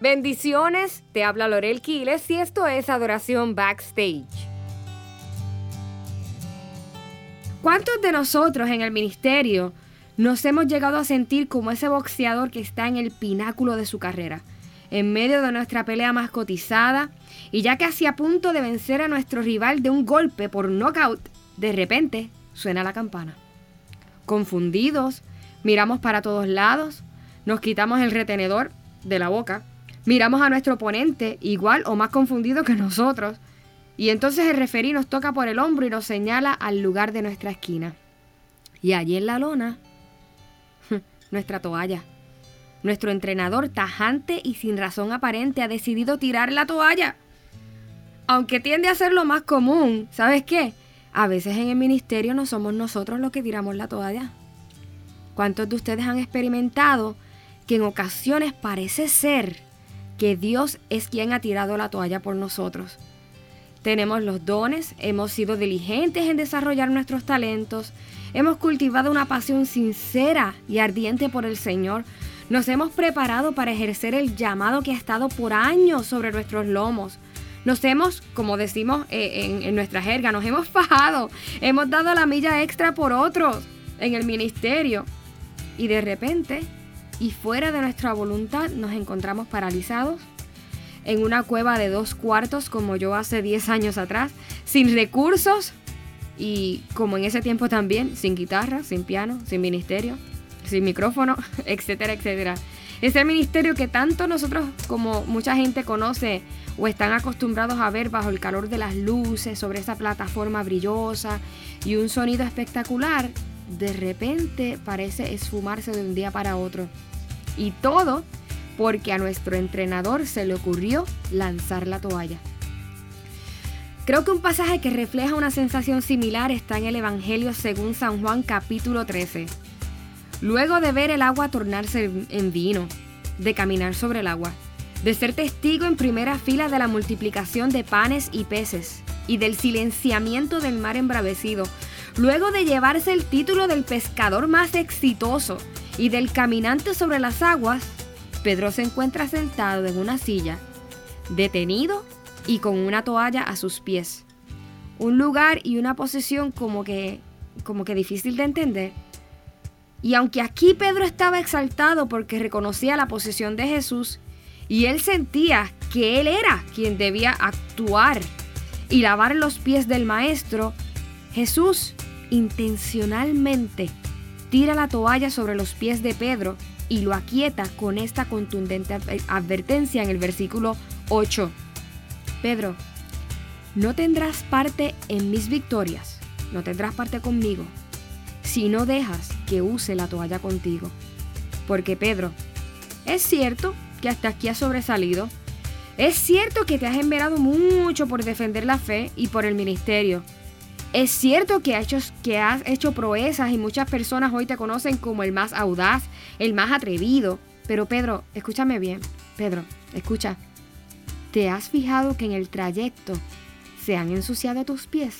Bendiciones, te habla Lorel Quiles y esto es Adoración Backstage. ¿Cuántos de nosotros en el ministerio nos hemos llegado a sentir como ese boxeador que está en el pináculo de su carrera, en medio de nuestra pelea más cotizada y ya casi a punto de vencer a nuestro rival de un golpe por knockout, de repente suena la campana. Confundidos, miramos para todos lados, nos quitamos el retenedor de la boca Miramos a nuestro oponente igual o más confundido que nosotros. Y entonces el referí nos toca por el hombro y nos señala al lugar de nuestra esquina. Y allí en la lona, nuestra toalla. Nuestro entrenador tajante y sin razón aparente ha decidido tirar la toalla. Aunque tiende a ser lo más común, ¿sabes qué? A veces en el ministerio no somos nosotros los que tiramos la toalla. ¿Cuántos de ustedes han experimentado que en ocasiones parece ser que Dios es quien ha tirado la toalla por nosotros. Tenemos los dones, hemos sido diligentes en desarrollar nuestros talentos, hemos cultivado una pasión sincera y ardiente por el Señor, nos hemos preparado para ejercer el llamado que ha estado por años sobre nuestros lomos. Nos hemos, como decimos eh, en, en nuestra jerga, nos hemos fajado, hemos dado la milla extra por otros en el ministerio. Y de repente y fuera de nuestra voluntad nos encontramos paralizados en una cueva de dos cuartos como yo hace 10 años atrás, sin recursos y como en ese tiempo también, sin guitarra, sin piano, sin ministerio, sin micrófono, etcétera, etcétera. Ese ministerio que tanto nosotros como mucha gente conoce o están acostumbrados a ver bajo el calor de las luces sobre esa plataforma brillosa y un sonido espectacular, de repente parece esfumarse de un día para otro. Y todo porque a nuestro entrenador se le ocurrió lanzar la toalla. Creo que un pasaje que refleja una sensación similar está en el Evangelio según San Juan capítulo 13. Luego de ver el agua tornarse en vino, de caminar sobre el agua, de ser testigo en primera fila de la multiplicación de panes y peces y del silenciamiento del mar embravecido, luego de llevarse el título del pescador más exitoso y del caminante sobre las aguas, Pedro se encuentra sentado en una silla, detenido y con una toalla a sus pies. Un lugar y una posición como que como que difícil de entender. Y aunque aquí Pedro estaba exaltado porque reconocía la posición de Jesús y él sentía que él era quien debía actuar y lavar los pies del maestro, Jesús intencionalmente tira la toalla sobre los pies de Pedro y lo aquieta con esta contundente advertencia en el versículo 8. Pedro, no tendrás parte en mis victorias, no tendrás parte conmigo, si no dejas que use la toalla contigo. Porque Pedro, es cierto que hasta aquí has sobresalido, es cierto que te has enverado mucho por defender la fe y por el ministerio, es cierto que, has hecho proezas y muchas personas hoy te conocen como el más audaz, el más atrevido. Pero Pedro, escúchame bien. Pedro, escucha. ¿Te has fijado que en el trayecto se han ensuciado tus pies?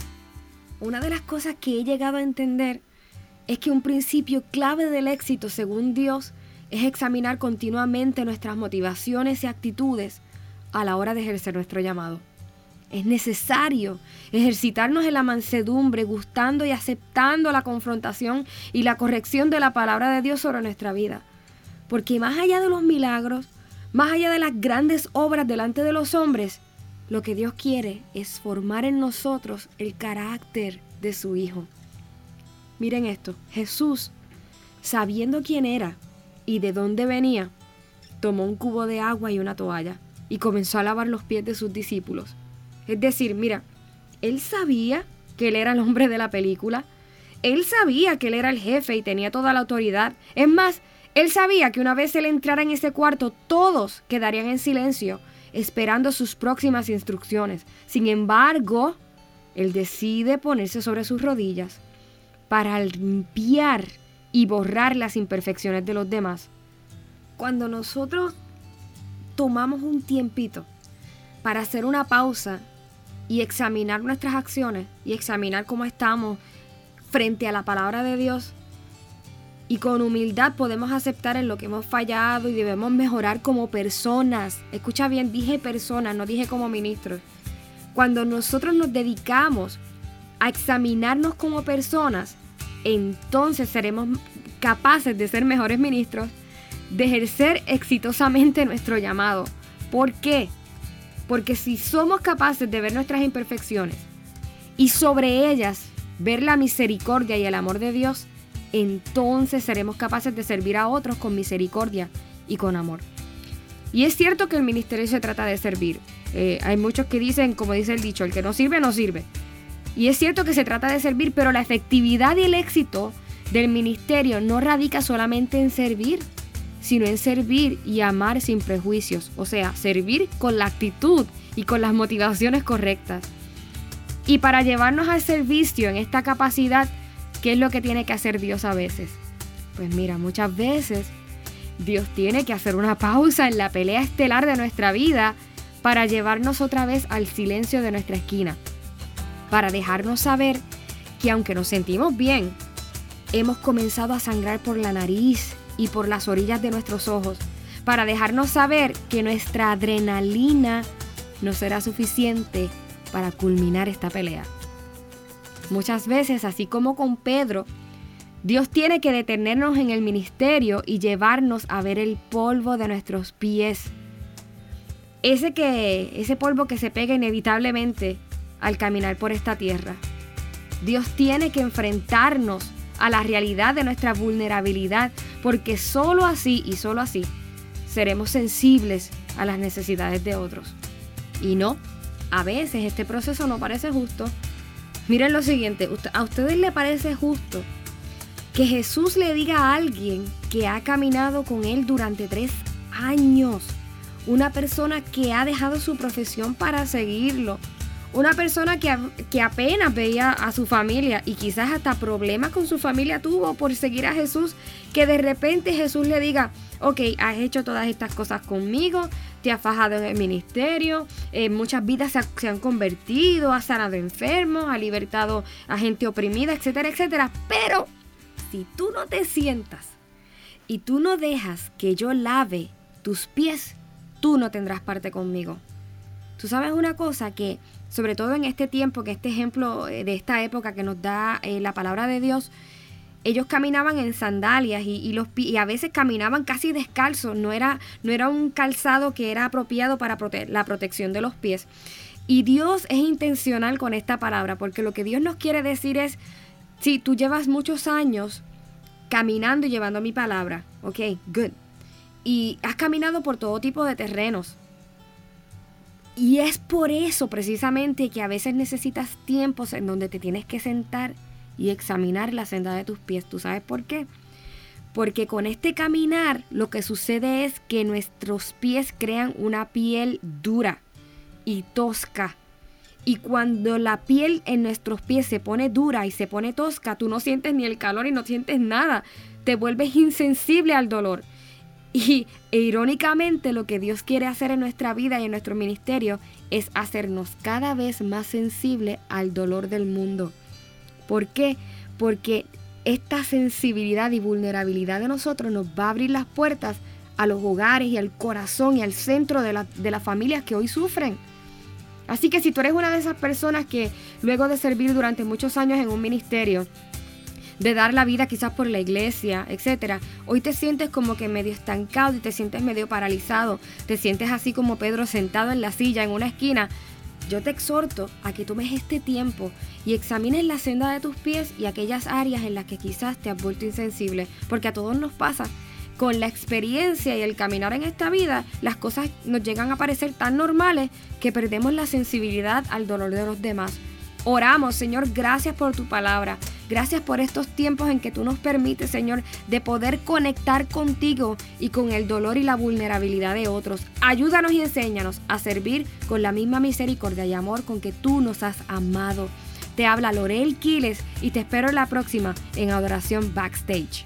Una de las cosas que he llegado a entender es que un principio clave del éxito según Dios es examinar continuamente nuestras motivaciones y actitudes a la hora de ejercer nuestro llamado. Es necesario ejercitarnos en la mansedumbre, gustando y aceptando la confrontación y la corrección de la palabra de Dios sobre nuestra vida. Porque más allá de los milagros, más allá de las grandes obras delante de los hombres, lo que Dios quiere es formar en nosotros el carácter de su Hijo. Miren esto, Jesús, sabiendo quién era y de dónde venía, tomó un cubo de agua y una toalla y comenzó a lavar los pies de sus discípulos es decir, mira, él sabía que él era el hombre de la película. Él sabía que él era el jefe y tenía toda la autoridad. Es más, él sabía que una vez él entrara en ese cuarto, todos quedarían en silencio, esperando sus próximas instrucciones. Sin embargo, él decide ponerse sobre sus rodillas para limpiar y borrar las imperfecciones de los demás. Cuando nosotros tomamos un tiempito para hacer una pausa y examinar nuestras acciones y examinar cómo estamos frente a la palabra de Dios, y con humildad podemos aceptar en lo que hemos fallado y debemos mejorar como personas. Escucha bien, dije personas, no dije como ministros. Cuando nosotros nos dedicamos a examinarnos como personas, entonces seremos capaces de ser mejores ministros, de ejercer exitosamente nuestro llamado. ¿Por qué? Porque si somos capaces de ver nuestras imperfecciones y sobre ellas ver la misericordia y el amor de Dios, entonces seremos capaces de servir a otros con misericordia y con amor. Y es cierto que el ministerio se trata de servir. Eh, hay muchos que dicen, como dice el dicho, el que no sirve, no sirve. Y es cierto que se trata de servir, pero la efectividad y el éxito del ministerio no radica solamente en servir, sino en servir y amar sin prejuicios. O sea, servir con la actitud y con las motivaciones correctas. Y para llevarnos al servicio en esta capacidad ¿Qué es lo que tiene que hacer Dios a veces? Pues mira, muchas veces Dios tiene que hacer una pausa en la pelea estelar de nuestra vida para llevarnos otra vez al silencio de nuestra esquina, para dejarnos saber que aunque nos sentimos bien, hemos comenzado a sangrar por la nariz y por las orillas de nuestros ojos, para dejarnos saber que nuestra adrenalina no será suficiente para culminar esta pelea. Muchas veces, así como con Pedro, Dios tiene que detenernos en el ministerio y llevarnos a ver el polvo de nuestros pies. Ese que ese polvo que se pega inevitablemente al caminar por esta tierra. Dios tiene que enfrentarnos a la realidad de nuestra vulnerabilidad, porque sólo así y sólo así seremos sensibles a las necesidades de otros. Y no, a veces este proceso no parece justo, Miren lo siguiente, ¿a ustedes les parece justo que Jesús le diga a alguien que ha caminado con él durante tres años, una persona que ha dejado su profesión para seguirlo, una persona que, que, apenas veía a su familia y quizás hasta problemas con su familia tuvo por seguir a Jesús, que de repente Jesús le diga, ok, has hecho todas estas cosas conmigo, te has fajado en el ministerio, eh, muchas vidas se, han convertido, has sanado enfermos, has libertado a gente oprimida, etcétera, etcétera. Pero si tú no te sientas y tú no dejas que yo lave tus pies, tú no tendrás parte conmigo. Tú sabes una cosa que, sobre todo en este tiempo, que este ejemplo eh, de esta época que nos da eh, la palabra de Dios, ellos caminaban en sandalias y, los, y a veces caminaban casi descalzos, no era, no era un calzado que era apropiado para la protección de los pies. Y Dios es intencional con esta palabra, porque lo que Dios nos quiere decir es, si tú llevas muchos años caminando y llevando mi palabra, ok, good. Y has caminado por todo tipo de terrenos. Y es por eso precisamente que a veces necesitas tiempos en donde te tienes que sentar y examinar la senda de tus pies. ¿Tú sabes por qué? Porque con este caminar lo que sucede es que nuestros pies crean una piel dura y tosca. Y cuando la piel en nuestros pies se pone dura y se pone tosca, tú no sientes ni el calor y no sientes nada. Te vuelves insensible al dolor. Y e irónicamente lo que Dios quiere hacer en nuestra vida y en nuestro ministerio es hacernos cada vez más sensible al dolor del mundo. ¿Por qué? Porque esta sensibilidad y vulnerabilidad de nosotros nos va a abrir las puertas a los hogares y al corazón y al centro de, las familias que hoy sufren. Así que si tú eres una de esas personas que luego de servir durante muchos años en un ministerio, de dar la vida quizás por la iglesia, etcétera, hoy te sientes como que medio estancado y te sientes medio paralizado, te sientes así como Pedro sentado en la silla en una esquina, yo te exhorto a que tomes este tiempo y examines la senda de tus pies y aquellas áreas en las que quizás te has vuelto insensible, porque a todos nos pasa. Con la experiencia y el caminar en esta vida, las cosas nos llegan a parecer tan normales que perdemos la sensibilidad al dolor de los demás. Oramos, Señor, gracias por tu palabra. Gracias por estos tiempos en que tú nos permites, Señor, de poder conectar contigo y con el dolor y la vulnerabilidad de otros. Ayúdanos y enséñanos a servir con la misma misericordia y amor con que tú nos has amado. Te habla Lorel Quiles y te espero la próxima en Adoración Backstage.